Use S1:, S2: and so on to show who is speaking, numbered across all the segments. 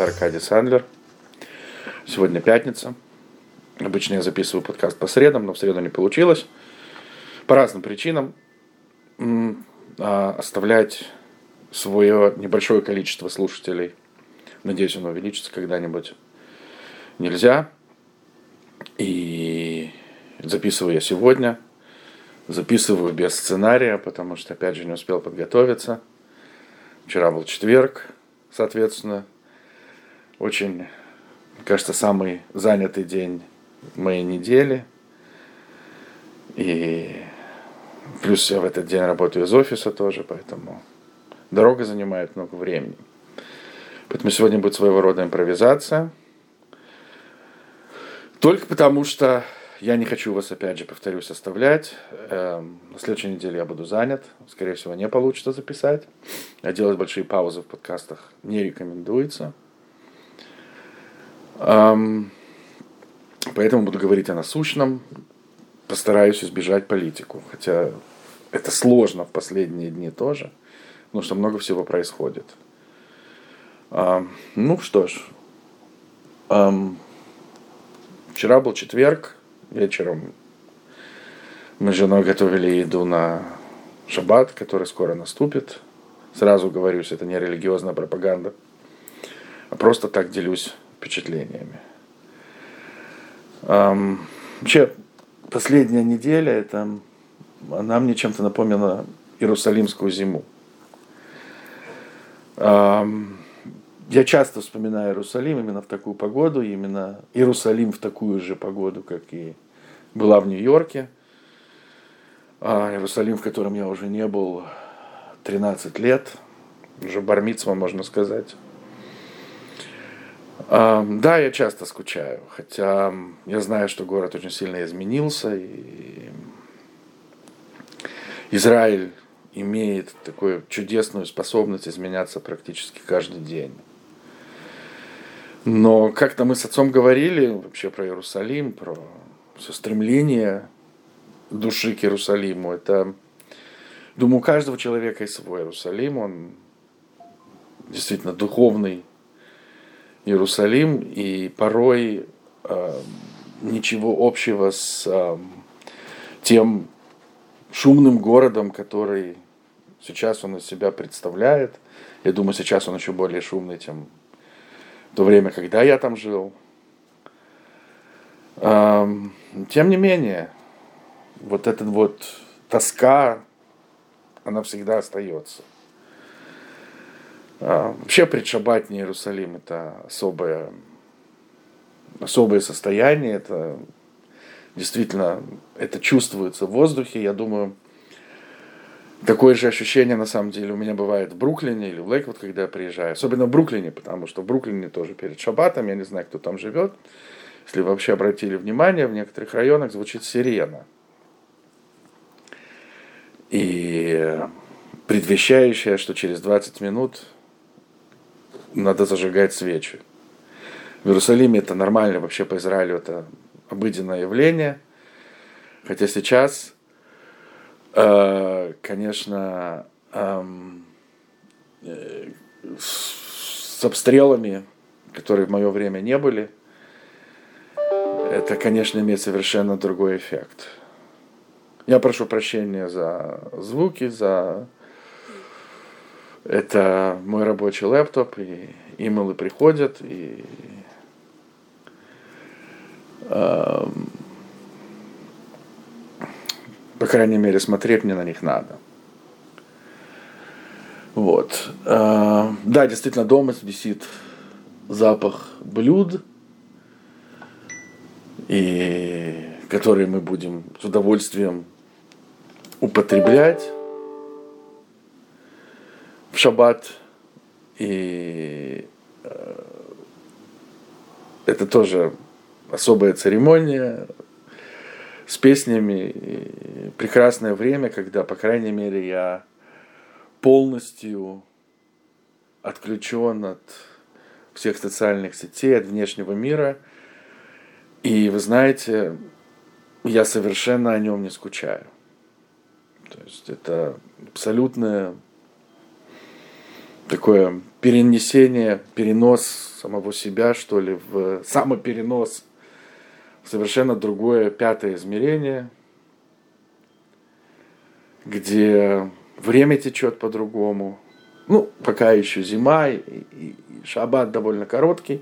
S1: Это Аркадий Сандлер. Сегодня пятница. Обычно я записываю подкаст по средам, но в среду не получилось. По разным причинам. А оставлять свое небольшое количество слушателей, надеюсь, оно увеличится когда-нибудь, нельзя. И записываю я сегодня. Записываю без сценария, потому что, опять же, не успел подготовиться. Вчера был четверг, соответственно, очень, кажется, самый занятый день моей недели. И плюс я в этот день работаю из офиса тоже, поэтому дорога занимает много времени. Поэтому сегодня будет своего рода импровизация. Только потому что я не хочу вас, опять же, повторюсь, оставлять. Эм, на следующей неделе я буду занят. Скорее всего, не получится записать. А делать большие паузы в подкастах не рекомендуется. Поэтому буду говорить о насущном. Постараюсь избежать политику. Хотя это сложно в последние дни тоже. Потому что много всего происходит. Ну что ж. Вчера был четверг вечером мы с женой готовили еду на шаббат, который скоро наступит. Сразу говорю, это не религиозная пропаганда, а просто так делюсь впечатлениями. Эм, вообще, последняя неделя, это, она мне чем-то напомнила Иерусалимскую зиму. Эм, я часто вспоминаю Иерусалим именно в такую погоду, именно Иерусалим в такую же погоду, как и была в Нью-Йорке. А Иерусалим, в котором я уже не был 13 лет, уже бармицва, можно сказать. Да, я часто скучаю, хотя я знаю, что город очень сильно изменился, и Израиль имеет такую чудесную способность изменяться практически каждый день. Но как-то мы с отцом говорили вообще про Иерусалим, про все стремление души к Иерусалиму. Это, думаю, у каждого человека есть свой Иерусалим. Он действительно духовный Иерусалим. И порой э, ничего общего с э, тем шумным городом, который сейчас он из себя представляет. Я думаю, сейчас он еще более шумный, чем в то время, когда я там жил. Тем не менее, вот эта вот тоска, она всегда остается. Вообще предшабатний Иерусалим это особое, особое состояние, это действительно, это чувствуется в воздухе, я думаю, Такое же ощущение, на самом деле, у меня бывает в Бруклине или в Лейквуд, когда я приезжаю. Особенно в Бруклине, потому что в Бруклине тоже перед шаббатом, я не знаю, кто там живет. Если вы вообще обратили внимание, в некоторых районах звучит сирена. И предвещающая, что через 20 минут надо зажигать свечи. В Иерусалиме это нормально, вообще по Израилю это обыденное явление. Хотя сейчас Э, конечно, эм, э, с обстрелами, которые в мое время не были, это, конечно, имеет совершенно другой эффект. Я прошу прощения за звуки, за это мой рабочий лэптоп, и имейлы приходят, и эм, по крайней мере, смотреть мне на них надо. Вот. А, да, действительно, дома висит запах блюд, и которые мы будем с удовольствием употреблять в шаббат. И э, это тоже особая церемония, с песнями. И прекрасное время, когда, по крайней мере, я полностью отключен от всех социальных сетей, от внешнего мира. И вы знаете, я совершенно о нем не скучаю. То есть это абсолютное такое перенесение, перенос самого себя, что ли, в самоперенос в совершенно другое пятое измерение, где время течет по-другому. Ну, пока еще зима, и, и, и шаббат довольно короткий.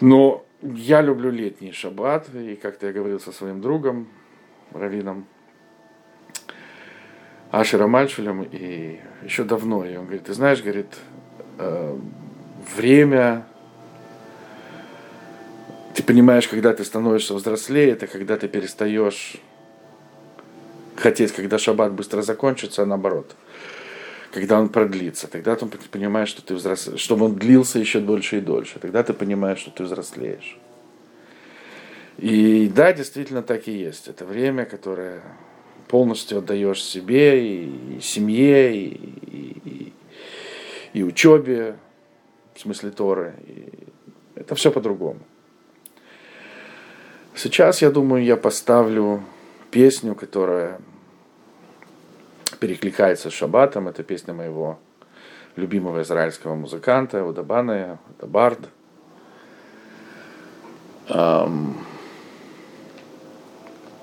S1: Но я люблю летний шаббат, и как-то я говорил со своим другом, раввином Ашером Мальшулем, и еще давно, и он говорит, ты знаешь, говорит, э, время, ты понимаешь, когда ты становишься взрослее, это когда ты перестаешь хотеть, когда шаббат быстро закончится, а наоборот – когда он продлится. Тогда ты понимаешь, что ты взрослеешь, чтобы он длился еще дольше и дольше. Тогда ты понимаешь, что ты взрослеешь. И да, действительно так и есть. Это время, которое полностью отдаешь себе и, семье, и, и, и учебе, в смысле Торы. И это все по-другому. Сейчас, я думаю, я поставлю песню, которая перекликается с шаббатом. Это песня моего любимого израильского музыканта Удабана, это Бард.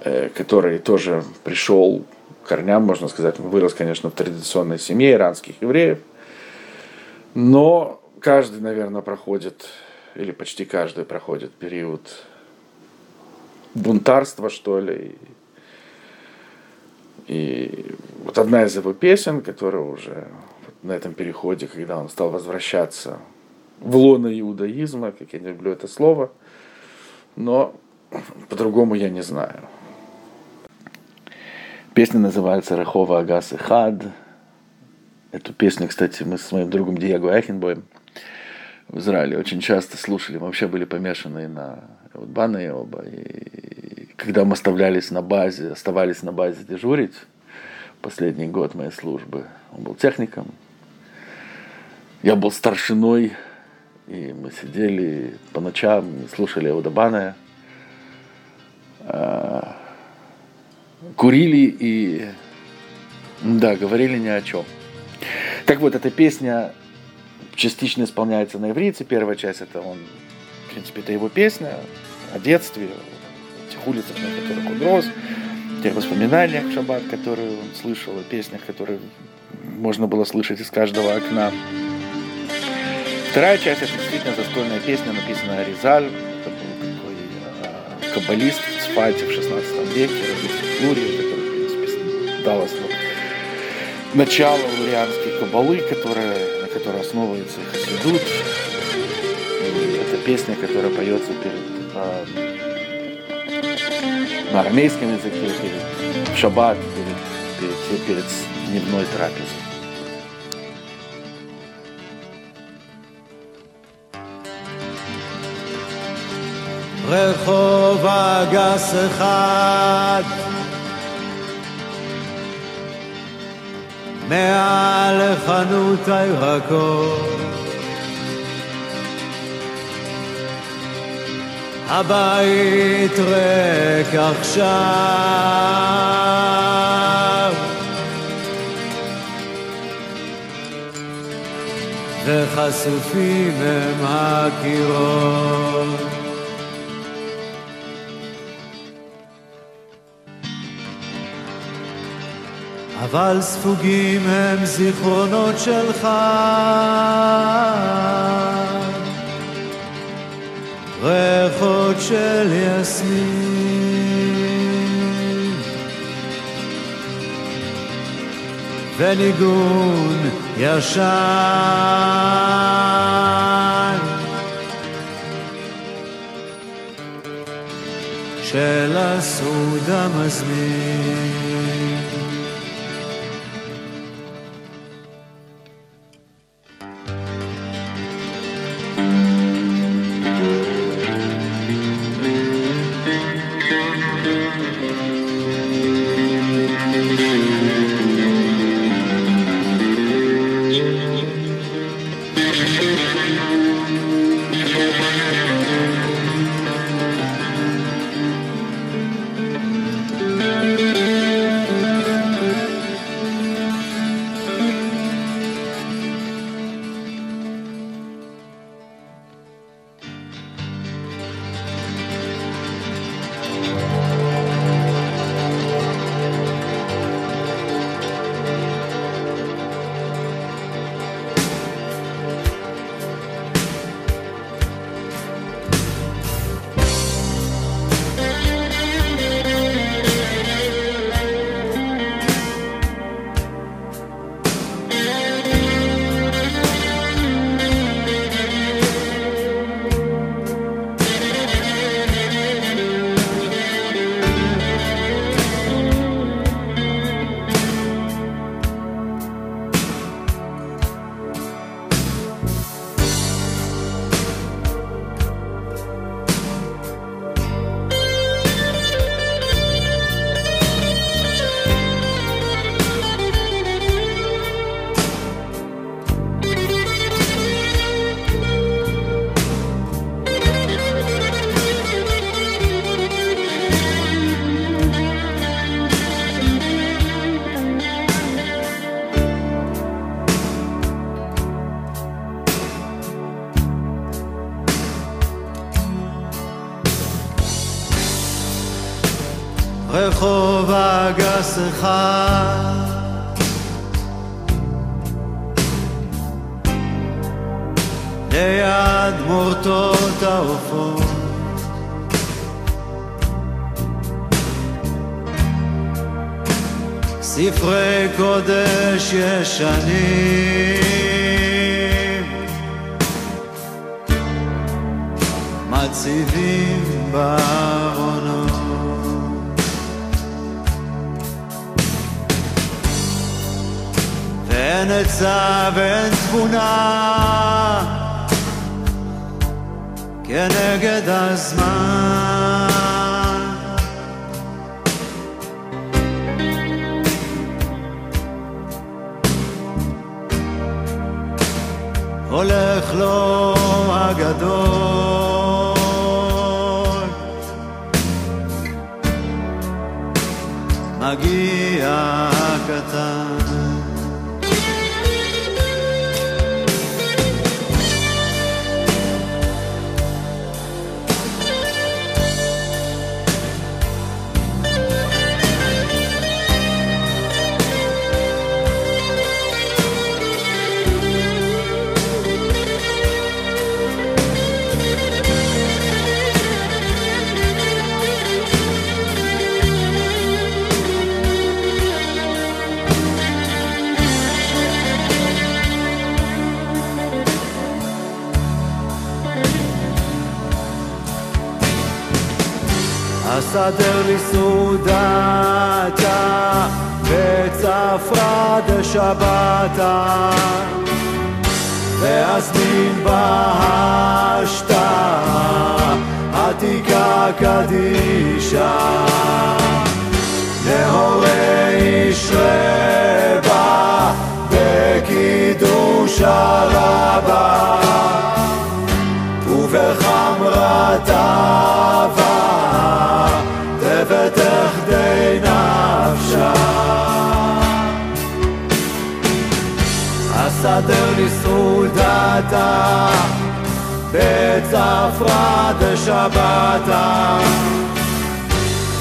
S1: Э, который тоже пришел корням, можно сказать, вырос, конечно, в традиционной семье иранских евреев, но каждый, наверное, проходит, или почти каждый проходит период бунтарства, что ли, и вот одна из его песен, которая уже на этом переходе, когда он стал возвращаться в лоно иудаизма, как я не люблю это слово, но по-другому я не знаю. Песня называется «Рахова Агас и Хад». Эту песню, кстати, мы с моим другом Диего Ахенбоем в Израиле очень часто слушали. Мы вообще были помешаны на и оба. И когда мы оставлялись на базе, оставались на базе дежурить, последний год моей службы, он был техником, я был старшиной, и мы сидели по ночам, слушали Аудабана, а, курили и, да, говорили ни о чем. Так вот, эта песня частично исполняется на иврите. Первая часть это он, в принципе, это его песня о детстве, тех улицах, на которых он рос, тех воспоминаниях шаббат, которые он слышал, о песнях, которые можно было слышать из каждого окна. Вторая часть это действительно застольная песня, написанная Аризаль. Это был такой э, каббалист в Цфате в 16 веке, родился в Флуре, который, в принципе, дал основу начало лурианской кабалы, которая, на которой основывается Хасидут. И это песня, которая поется перед э, на армейском языке, перед в шаббат, перед, перед, перед дневной трапезой.
S2: רחוב אגס אחד מעל חנות הירקות הבית ריק עכשיו. וחשופים הם הקירות אבל ספוגים הם זיכרונות שלך. ריחות של יסמין. וניגון ישן. של הסעוד המזמין אחד. ליד מורטות העופות. ספרי קודש ישנים. מציבים בארונות ואין עצה ואין תבונה כנגד הזמן. הולך לו הגדול, סדר לי סעודתה וצפרא דשבתה ואזמין בהשתה עתיקה קדישה נהורי איש רבה בקידוש הרבה. ובחמרתה אסדר לי סעודתה בצפרא דשבתה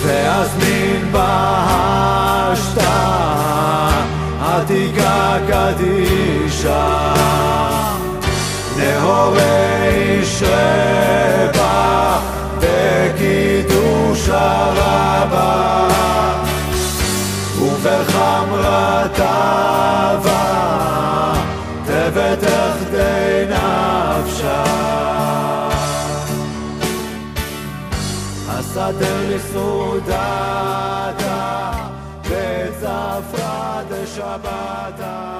S2: ואזמין בהשתה עתיקה קדישה. נהורי שרבה בקידוש הרבה. ובחמרתה הסדר לסעודתה וצפרא דשבתה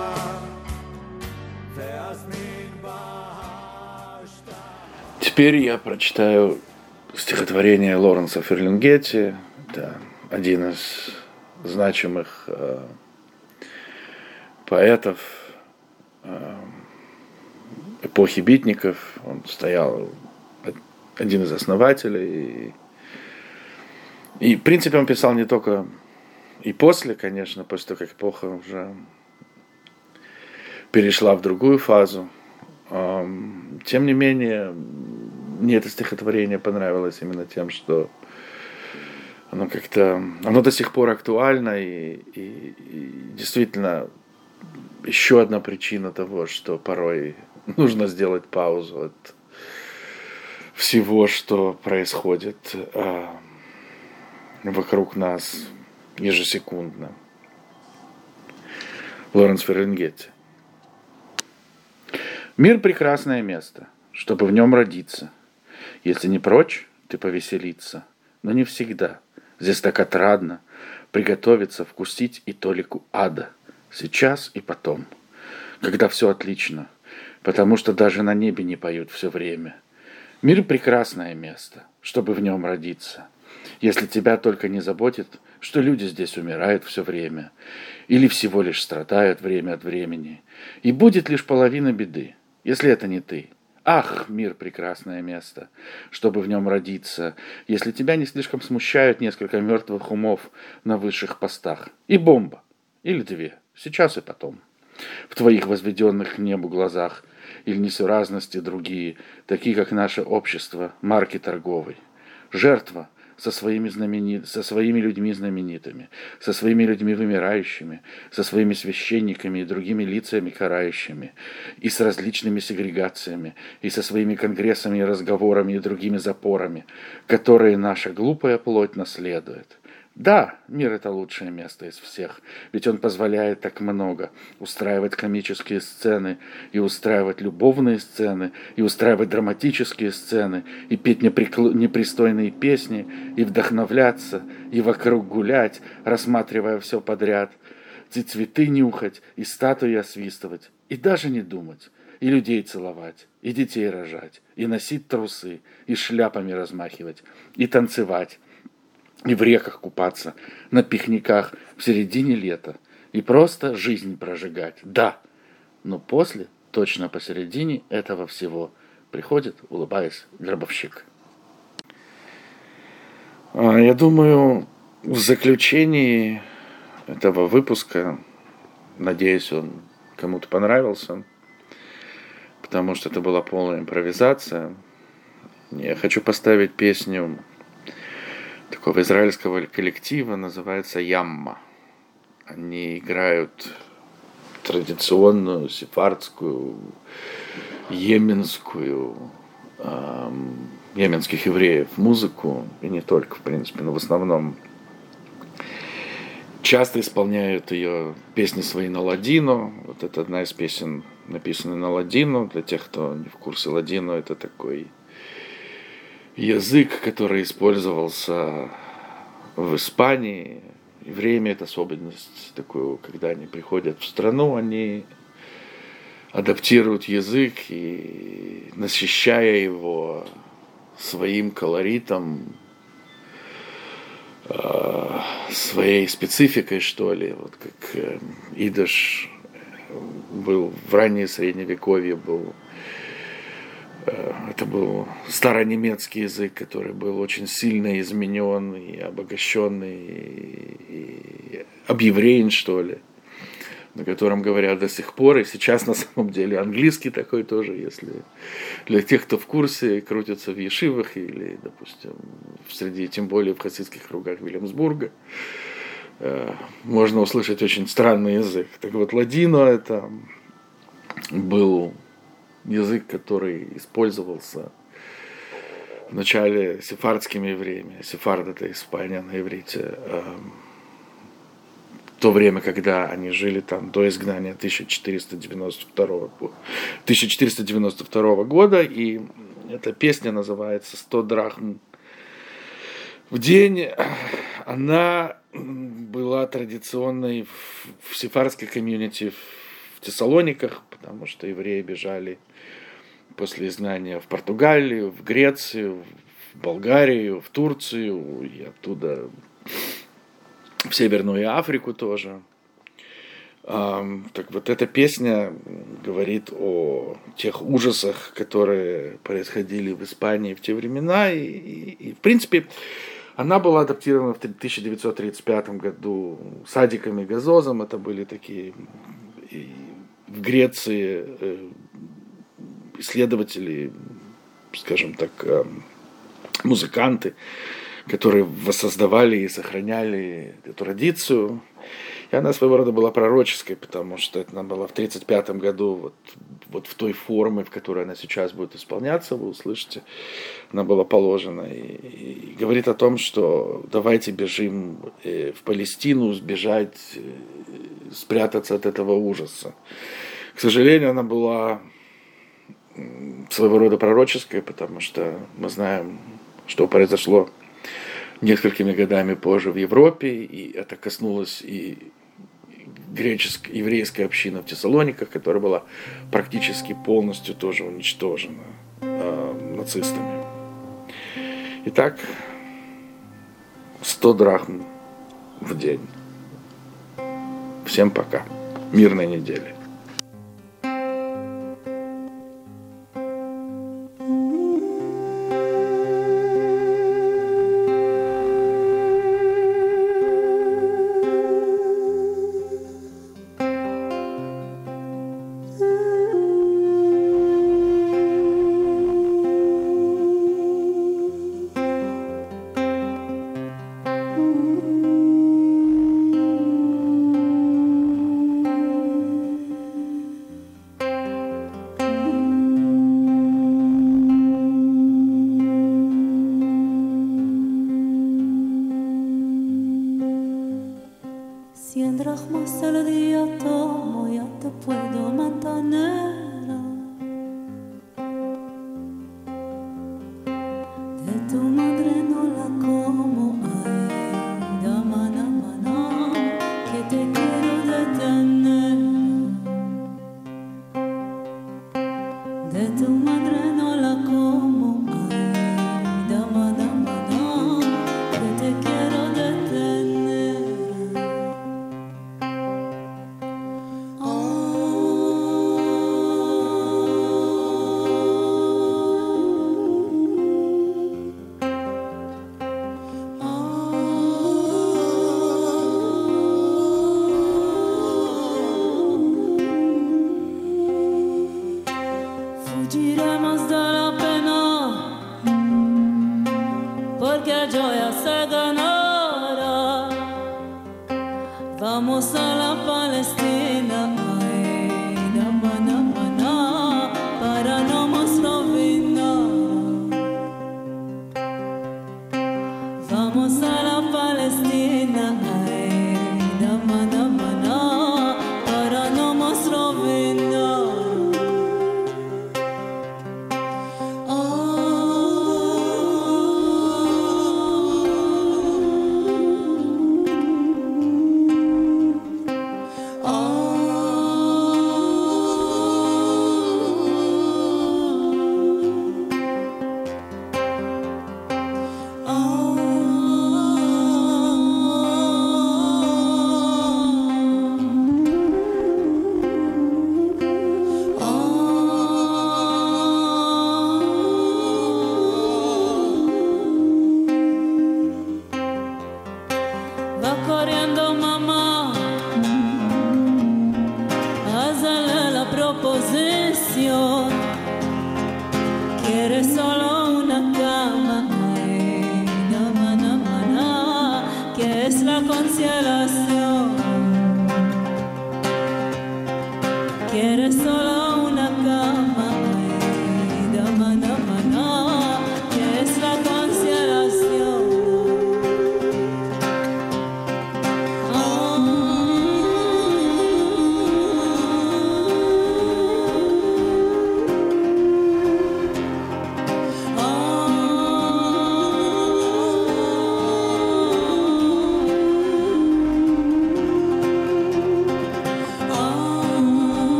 S1: Теперь я прочитаю стихотворение Лоренса Ферлингетти, да, один из значимых э, поэтов э, эпохи битников. Он стоял один из основателей. и, в принципе, он писал не только и после, конечно, после того, как эпоха уже перешла в другую фазу. Тем не менее, мне это стихотворение понравилось именно тем, что оно как-то, оно до сих пор актуально и, и, и действительно еще одна причина того, что порой нужно сделать паузу от всего, что происходит вокруг нас ежесекундно. Лоренс Ферренгетти. Мир – прекрасное место, чтобы в нем родиться – если не прочь, ты повеселиться. Но не всегда. Здесь так отрадно приготовиться вкусить и толику ада. Сейчас и потом. Когда все отлично. Потому что даже на небе не поют все время. Мир – прекрасное место, чтобы в нем родиться. Если тебя только не заботит, что люди здесь умирают все время, или всего лишь страдают время от времени, и будет лишь половина беды, если это не ты – Ах, мир – прекрасное место, чтобы в нем родиться, если тебя не слишком смущают несколько мертвых умов на высших постах. И бомба. Или две. Сейчас и потом. В твоих возведенных к небу глазах или несуразности другие, такие как наше общество, марки торговой. Жертва, со своими, знамени... со своими людьми знаменитыми, со своими людьми вымирающими, со своими священниками и другими лицами карающими, и с различными сегрегациями, и со своими конгрессами и разговорами и другими запорами, которые наша глупая плоть наследует – да, мир это лучшее место из всех, ведь он позволяет так много. Устраивать комические сцены, и устраивать любовные сцены, и устраивать драматические сцены, и петь неприкл... непристойные песни, и вдохновляться, и вокруг гулять, рассматривая все подряд, и цветы нюхать, и статуи освистывать, и даже не думать, и людей целовать, и детей рожать, и носить трусы, и шляпами размахивать, и танцевать, и в реках купаться, на пикниках в середине лета. И просто жизнь прожигать. Да, но после, точно посередине этого всего, приходит, улыбаясь, гробовщик. А, я думаю, в заключении этого выпуска, надеюсь, он кому-то понравился, потому что это была полная импровизация. Я хочу поставить песню такого израильского коллектива, называется Ямма. Они играют традиционную сефардскую, йеменскую, эм, йеменских евреев музыку, и не только, в принципе, но в основном часто исполняют ее песни свои на ладину. Вот это одна из песен, написанная на ладину. Для тех, кто не в курсе ладину, это такой язык, который использовался в Испании. Время это особенность такую, когда они приходят в страну, они адаптируют язык и насыщая его своим колоритом, э, своей спецификой, что ли, вот как э, идыш был в раннее средневековье был это был старонемецкий язык, который был очень сильно изменен и обогащенный, и объевреен, что ли, на котором говорят до сих пор. И сейчас на самом деле английский такой тоже, если для тех, кто в курсе, крутится в Ешивах или, допустим, среди, тем более в хасидских кругах Вильямсбурга, э, можно услышать очень странный язык. Так вот, ладино это был язык, который использовался в начале сефардскими евреями. Сефард это Испания на иврите. Эм, в то время, когда они жили там до изгнания 1492, 1492 года. И эта песня называется «100 драхм в день». Она была традиционной в сефардской комьюнити в Тессалониках, потому что евреи бежали после изгнания в Португалию, в Грецию, в Болгарию, в Турцию и оттуда в Северную Африку тоже. Так вот эта песня говорит о тех ужасах, которые происходили в Испании в те времена. И, и, и в принципе, она была адаптирована в 1935 году Садиком и Газозом. Это были такие в Греции э, исследователи, скажем так, э, музыканты, которые воссоздавали и сохраняли эту традицию. И она своего рода была пророческой, потому что это она была в 1935 году вот, вот в той форме, в которой она сейчас будет исполняться, вы услышите, она была положена. И, и говорит о том, что давайте бежим э, в Палестину, сбежать, э, спрятаться от этого ужаса. К сожалению, она была своего рода пророческое, потому что мы знаем, что произошло несколькими годами позже в Европе, и это коснулось и греческой, еврейской общины в Тессалониках, которая была практически полностью тоже уничтожена э, нацистами. Итак, 100 драхм в день. Всем пока. Мирной недели.